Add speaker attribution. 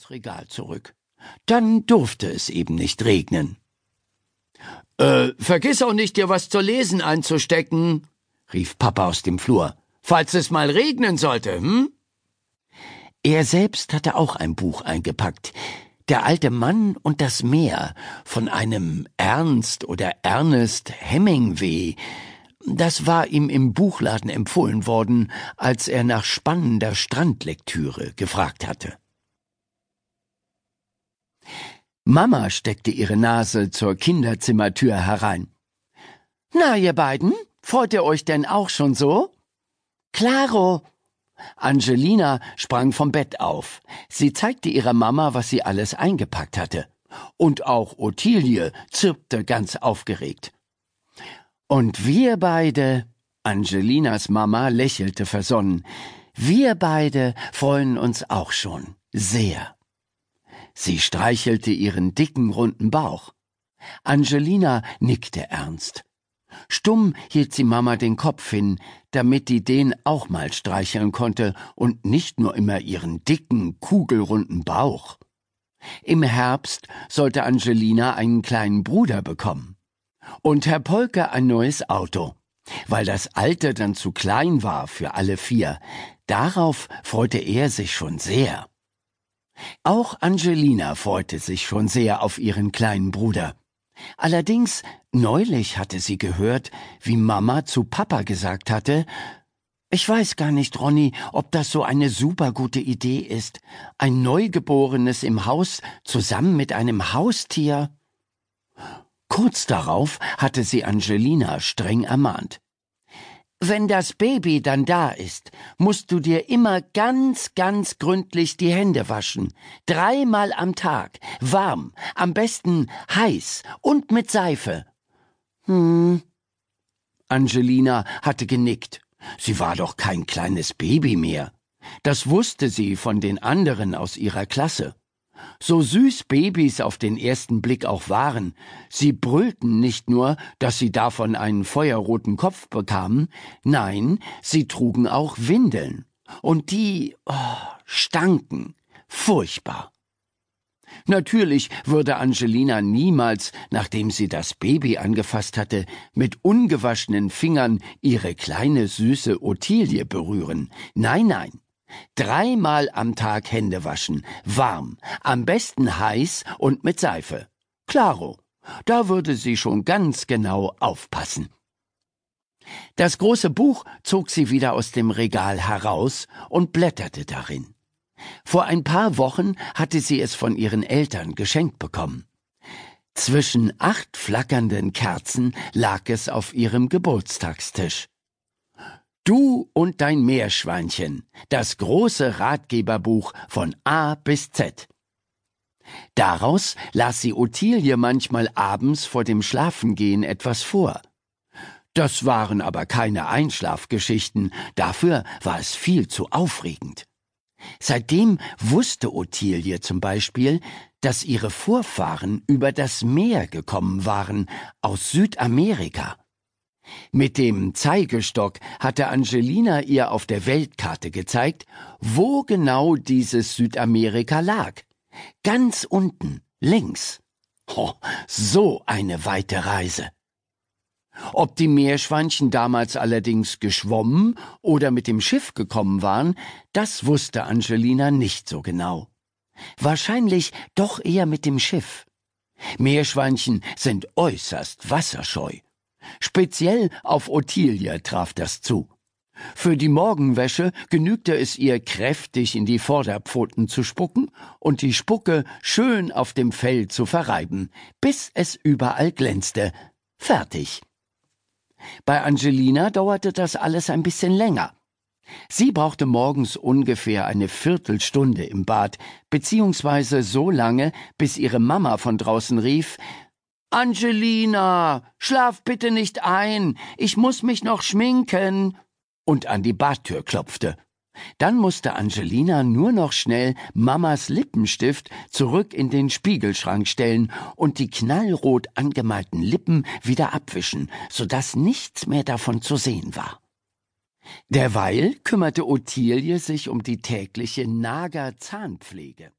Speaker 1: ins Regal zurück. Dann durfte es eben nicht regnen. Äh, vergiss auch nicht, dir was zu lesen einzustecken, rief Papa aus dem Flur, falls es mal regnen sollte, hm? Er selbst hatte auch ein Buch eingepackt. Der alte Mann und das Meer von einem Ernst oder Ernest Hemingway. Das war ihm im Buchladen empfohlen worden, als er nach spannender Strandlektüre gefragt hatte. Mama steckte ihre Nase zur Kinderzimmertür herein. Na, ihr beiden, freut ihr euch denn auch schon so? Claro! Angelina sprang vom Bett auf. Sie zeigte ihrer Mama, was sie alles eingepackt hatte. Und auch Ottilie zirpte ganz aufgeregt. Und wir beide, Angelinas Mama lächelte versonnen, wir beide freuen uns auch schon sehr. Sie streichelte ihren dicken, runden Bauch. Angelina nickte ernst. Stumm hielt sie Mama den Kopf hin, damit die den auch mal streicheln konnte und nicht nur immer ihren dicken, kugelrunden Bauch. Im Herbst sollte Angelina einen kleinen Bruder bekommen. Und Herr Polke ein neues Auto. Weil das alte dann zu klein war für alle vier. Darauf freute er sich schon sehr. Auch Angelina freute sich schon sehr auf ihren kleinen Bruder. Allerdings, neulich hatte sie gehört, wie Mama zu Papa gesagt hatte, ich weiß gar nicht, Ronny, ob das so eine supergute Idee ist. Ein Neugeborenes im Haus zusammen mit einem Haustier. Kurz darauf hatte sie Angelina streng ermahnt. Wenn das Baby dann da ist, musst du dir immer ganz, ganz gründlich die Hände waschen. Dreimal am Tag. Warm. Am besten heiß. Und mit Seife. Hm. Angelina hatte genickt. Sie war doch kein kleines Baby mehr. Das wusste sie von den anderen aus ihrer Klasse. So süß Babys auf den ersten Blick auch waren, sie brüllten nicht nur, dass sie davon einen feuerroten Kopf bekamen, nein, sie trugen auch Windeln. Und die oh, stanken. Furchtbar. Natürlich würde Angelina niemals, nachdem sie das Baby angefasst hatte, mit ungewaschenen Fingern ihre kleine süße Ottilie berühren. Nein, nein. Dreimal am Tag Hände waschen, warm, am besten heiß und mit Seife. Klaro, da würde sie schon ganz genau aufpassen. Das große Buch zog sie wieder aus dem Regal heraus und blätterte darin. Vor ein paar Wochen hatte sie es von ihren Eltern geschenkt bekommen. Zwischen acht flackernden Kerzen lag es auf ihrem Geburtstagstisch. Du und dein Meerschweinchen, das große Ratgeberbuch von A bis Z. Daraus las sie Ottilie manchmal abends vor dem Schlafengehen etwas vor. Das waren aber keine Einschlafgeschichten, dafür war es viel zu aufregend. Seitdem wusste Ottilie zum Beispiel, dass ihre Vorfahren über das Meer gekommen waren, aus Südamerika. Mit dem Zeigestock hatte Angelina ihr auf der Weltkarte gezeigt, wo genau dieses Südamerika lag. Ganz unten, links. Oh, so eine weite Reise. Ob die Meerschweinchen damals allerdings geschwommen oder mit dem Schiff gekommen waren, das wusste Angelina nicht so genau. Wahrscheinlich doch eher mit dem Schiff. Meerschweinchen sind äußerst wasserscheu. Speziell auf Ottilie traf das zu. Für die Morgenwäsche genügte es ihr kräftig in die Vorderpfoten zu spucken und die Spucke schön auf dem Fell zu verreiben, bis es überall glänzte. Fertig. Bei Angelina dauerte das alles ein bisschen länger. Sie brauchte morgens ungefähr eine Viertelstunde im Bad, beziehungsweise so lange, bis ihre Mama von draußen rief Angelina, schlaf bitte nicht ein, ich muss mich noch schminken, und an die Badtür klopfte. Dann musste Angelina nur noch schnell Mamas Lippenstift zurück in den Spiegelschrank stellen und die knallrot angemalten Lippen wieder abwischen, so dass nichts mehr davon zu sehen war. Derweil kümmerte Ottilie sich um die tägliche Nager Zahnpflege.